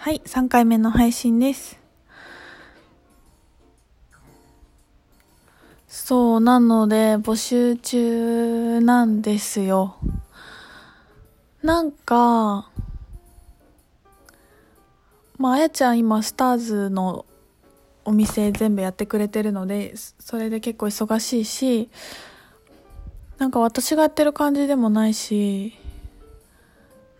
はい、3回目の配信です。そう、なので、募集中なんですよ。なんか、まあ、あやちゃん今、スターズのお店全部やってくれてるので、それで結構忙しいし、なんか私がやってる感じでもないし、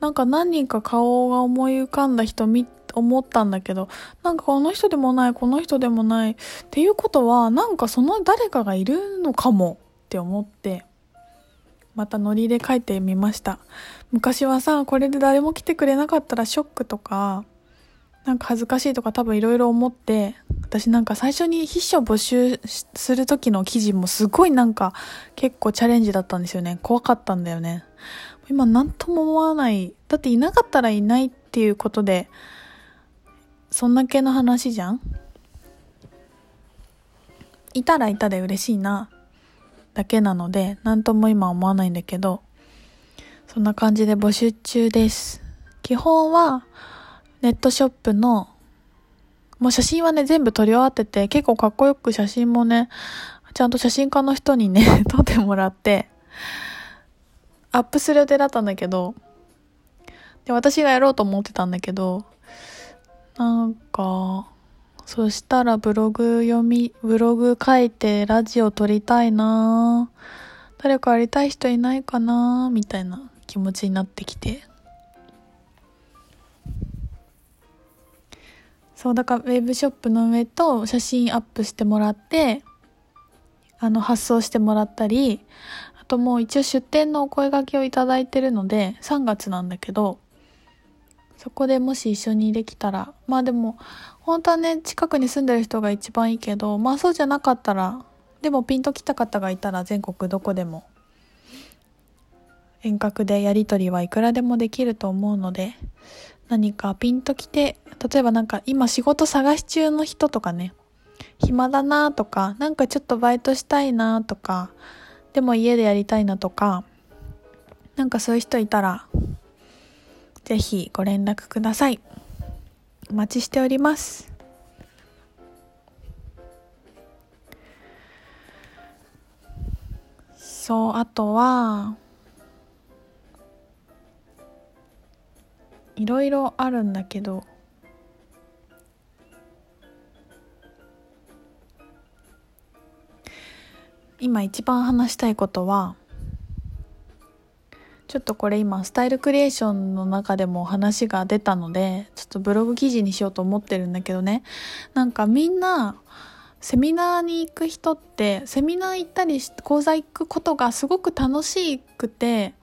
なんか何人か顔が思い浮かんだ人見、思ったんだけど、なんかこの人でもない、この人でもない。っていうことは、なんかその誰かがいるのかもって思って、またノリで書いてみました。昔はさ、これで誰も来てくれなかったらショックとか、なんか恥ずかしいとか多分いろいろ思って、私なんか最初に筆書募集する時の記事もすごいなんか結構チャレンジだったんですよね。怖かったんだよね。今何とも思わない。だっていなかったらいないっていうことで、そんだけの話じゃん？いたらいたで嬉しいな、だけなので、何とも今思わないんだけど、そんな感じで募集中です。基本は、ネットショップの、もう写真はね、全部撮り終わってて、結構かっこよく写真もね、ちゃんと写真家の人にね、撮ってもらって、アップする予定だったんだけど、で、私がやろうと思ってたんだけど、なんか、そしたらブログ読み、ブログ書いてラジオ撮りたいな誰かやりたい人いないかなみたいな気持ちになってきて。そう、だからウェブショップの上と写真アップしてもらって、あの、発送してもらったり、ともう一応出店のお声掛けをいただいてるので、3月なんだけど、そこでもし一緒にできたら、まあでも、本当はね、近くに住んでる人が一番いいけど、まあそうじゃなかったら、でもピンと来た方がいたら全国どこでも、遠隔でやり取りはいくらでもできると思うので、何かピンと来て、例えばなんか今仕事探し中の人とかね、暇だなとか、なんかちょっとバイトしたいなとか、でも家でやりたいなとか、なんかそういう人いたら、ぜひご連絡ください。お待ちしております。そう、あとは、いろいろあるんだけど、今一番話したいことは、ちょっとこれ今スタイルクリエーションの中でも話が出たので、ちょっとブログ記事にしようと思ってるんだけどね。なんかみんな、セミナーに行く人って、セミナー行ったりし講座行くことがすごく楽しくて、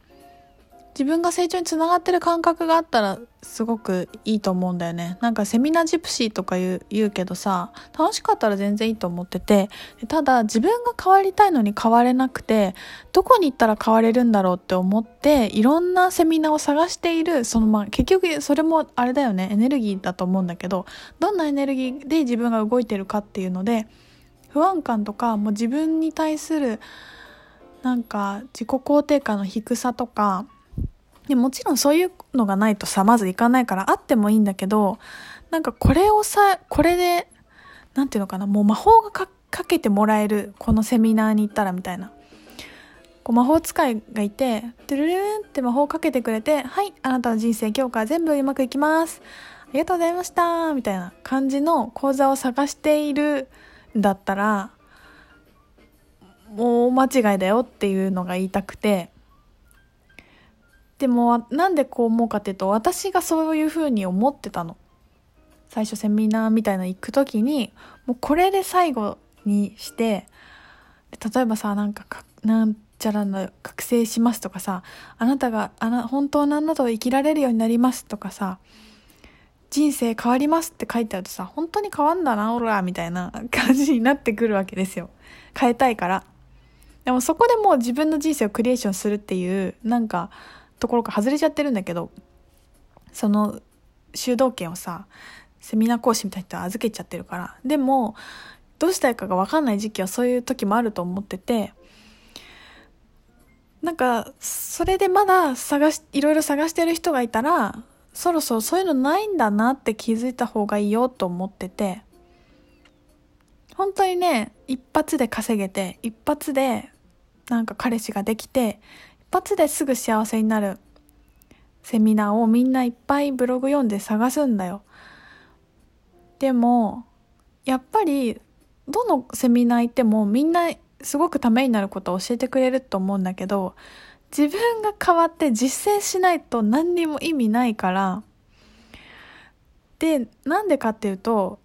自分が成長につながってる感覚があったらすごくいいと思うんだよね。なんかセミナージプシーとか言う言うけどさ、楽しかったら全然いいと思ってて、ただ自分が変わりたいのに変われなくて、どこに行ったら変われるんだろうって思って、いろんなセミナーを探している、そのまあ結局それもあれだよね、エネルギーだと思うんだけど、どんなエネルギーで自分が動いてるかっていうので、不安感とか、もう自分に対するなんか自己肯定感の低さとか、でもちろんそういうのがないとさ、まずいかないからあってもいいんだけど、なんかこれをさ、これで、なんていうのかな、もう魔法がかけてもらえる、このセミナーに行ったらみたいな。こう魔法使いがいて、トゥルルンって魔法をかけてくれて、はい、あなたの人生今日から全部うまくいきます。ありがとうございましたみたいな感じの講座を探しているんだったら、もう間違いだよっていうのが言いたくて、でもなんでこう思うかっていうと私がそういうふうに思ってたの。最初セミナーみたいな行く時にもうこれで最後にして例えばさなんかかなんちゃらの覚醒しますとかさあなたがあな本当のあなたを生きられるようになりますとかさ人生変わりますって書いてあるとさ本当に変わんだなオラみたいな 感じになってくるわけですよ。変えたいから。でもそこでもう自分の人生をクリエーションするっていうなんかところから外れちゃってるんだけどその主導権をさセミナー講師みたいな人は預けちゃってるからでもどうしたいかが分かんない時期はそういう時もあると思っててなんかそれでまだ探しいろいろ探してる人がいたらそろそろそういうのないんだなって気づいた方がいいよと思ってて本当にね一発で稼げて一発でなんか彼氏ができて発ですぐ幸せになる。セミナーをみんないっぱいブログ読んで探すんだよ。でもやっぱりどのセミナー行ってもみんなすごくためになることを教えてくれると思うんだけど自分が変わって実践しないと何にも意味ないから。でなんでかっていうと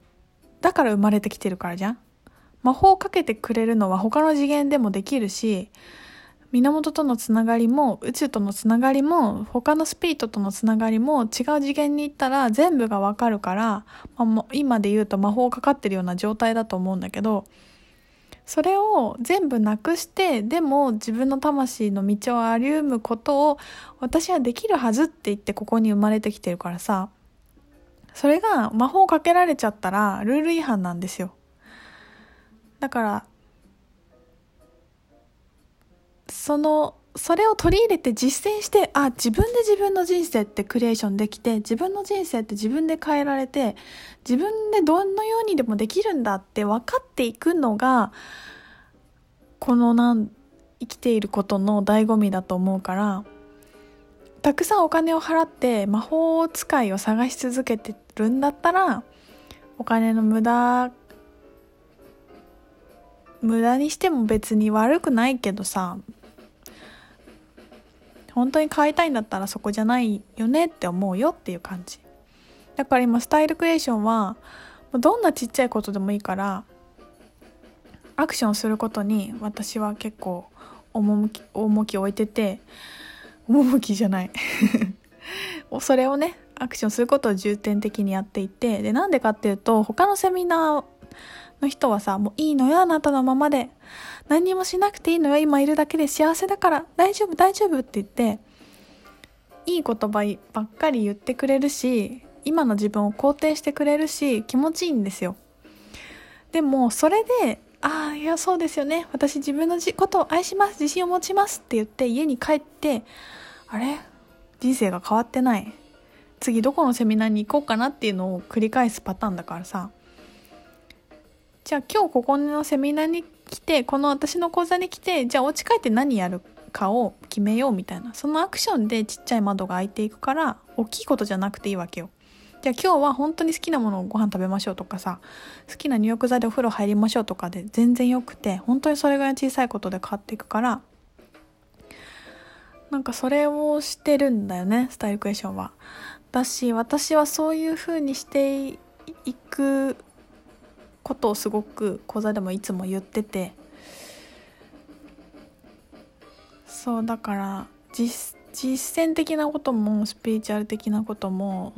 だから生まれてきてるからじゃん。魔法をかけてくれるのは他の次元でもできるし源とのつながりも宇宙とのつながりも他のスピリットとのつながりも違う次元に行ったら全部がわかるから、まあ、今で言うと魔法かかってるような状態だと思うんだけどそれを全部なくしてでも自分の魂の道を歩むことを私はできるはずって言ってここに生まれてきてるからさそれが魔法かけられちゃったらルール違反なんですよ。だからそのそれを取り入れて実践してあ自分で自分の人生ってクリエーションできて自分の人生って自分で変えられて自分でどのようにでもできるんだって分かっていくのがこのなん生きていることの醍醐味だと思うからたくさんお金を払って魔法使いを探し続けてるんだったらお金の無駄無駄にしても別に悪くないけどさ本当に買いたいんだったらそこじゃないよねって思うよっていう感じ。だから今スタイルクリエーションはどんなちっちゃいことでもいいからアクションすることに私は結構重き重きを置いてて趣じゃない。それをねアクションすることを重点的にやっていてでなんでかっていうと他のセミナーの人はさもういいのよあなたのままで。何にもしなくていいのよ。今いるだけで幸せだから。大丈夫大丈夫って言っていい言葉ばっかり言ってくれるし今の自分を肯定してくれるし気持ちいいんですよ。でもそれでああいやそうですよね。私自分のことを愛します。自信を持ちますって言って家に帰ってあれ？人生が変わってない。次どこのセミナーに行こうかなっていうのを繰り返すパターンだからさ。じゃあ今日ここのセミナーに来てこの私の講座に来てじゃあお家帰って何やるかを決めようみたいなそのアクションでちっちゃい窓が開いていくから大きいことじゃなくていいわけよじゃあ今日は本当に好きなものをご飯食べましょうとかさ好きな入浴剤でお風呂入りましょうとかで全然よくて本当にそれぐらい小さいことで変わっていくからなんかそれをしてるんだよねスタイルクエスチョンは。だし私はそういう風にしていくことをすごく講座でもいつも言っててそうだから実実践的なこともスピリチュアル的なことも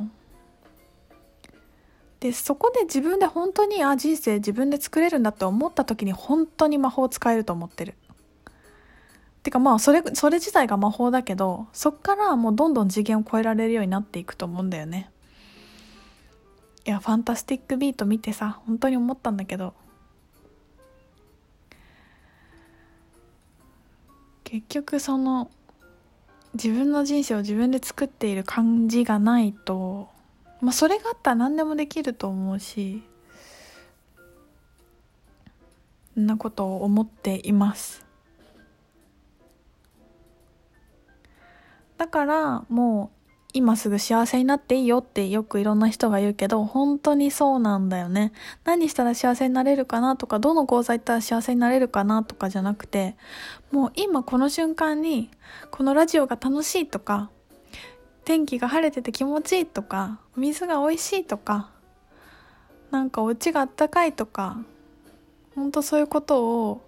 でそこで自分で本当にあ人生自分で作れるんだって思った時に本当に魔法使えると思ってる。てかまあそれそれ自体が魔法だけどそっからもうどんどん次元を超えられるようになっていくと思うんだよね。いやファンタスティックビート見てさ本当に思ったんだけど。結局その自分の人生を自分で作っている感じがないとまあ、それがあったら何でもできると思うしそんなことを思っています。だからもう今すぐ幸せになっていいよってよくいろんな人が言うけど本当にそうなんだよね。何したら幸せになれるかなとかどの講座行ったら幸せになれるかなとかじゃなくてもう今この瞬間にこのラジオが楽しいとか天気が晴れてて気持ちいいとか水が美味しいとかなんかお家があったかいとかほんとそういうことを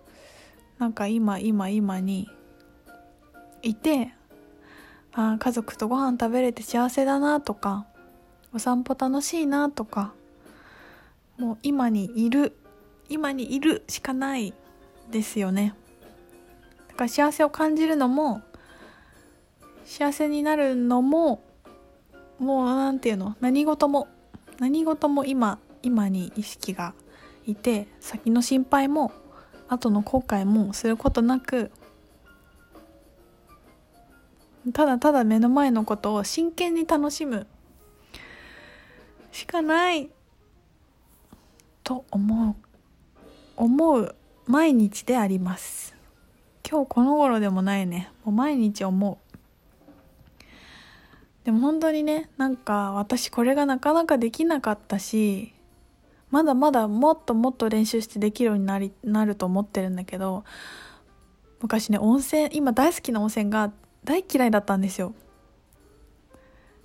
なんか今今今にいてあ家族とご飯食べれて幸せだなとかお散歩楽しいなとかもう今にいる今にいるしかないですよね。だから幸せを感じるのも幸せになるのももう何て言うの何事も何事も今今に意識がいて先の心配も後の後悔もすることなくただただ目の前のことを真剣に楽しむ。しかないと思う。思う毎日であります。今日この頃でもないね。もう毎日思う。でも本当にねなんか私これがなかなかできなかったしまだまだもっともっと練習してできるようになりなると思ってるんだけど昔ね温泉今大好きな温泉があっ大嫌いだったんですよ。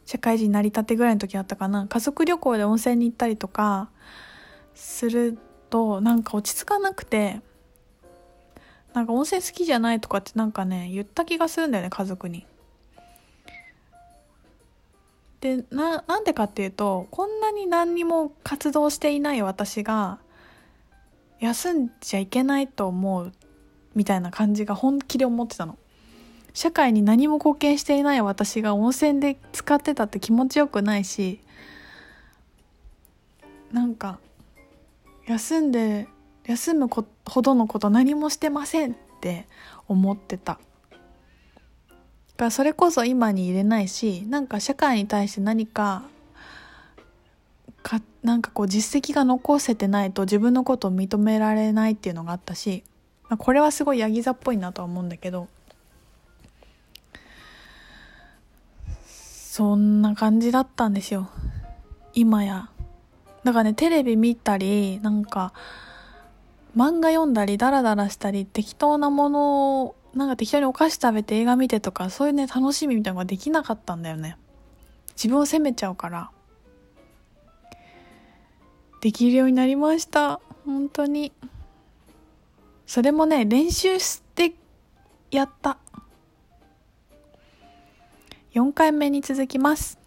社会人成り立てぐらいの時だったかな。家族旅行で温泉に行ったりとかするとなんか落ち着かなくてなんか温泉好きじゃないとかってなんかね言った気がするんだよね家族に。でななんでかっていうとこんなに何にも活動していない私が休んじゃいけないと思うみたいな感じが本気で思ってたの。社会に何も貢献していない私が温泉で使ってたって気持ちよくないしなんか休んで休むほどのこと何もしてませんって思ってた。かそれこそ今に入れないしなんか社会に対して何かかなんかこう実績が残せてないと自分のことを認められないっていうのがあったし、まあ、これはすごいヤギ座っぽいなとは思うんだけどそんな感じだったんですよ。今や。だからねテレビ見たりなんか漫画読んだりダラダラしたり適当なものをなんか適当にお菓子食べて映画見てとかそういうね楽しみみたいなのができなかったんだよね。自分を責めちゃうから。できるようになりました。本当に。それもね練習してやった。4回目に続きます。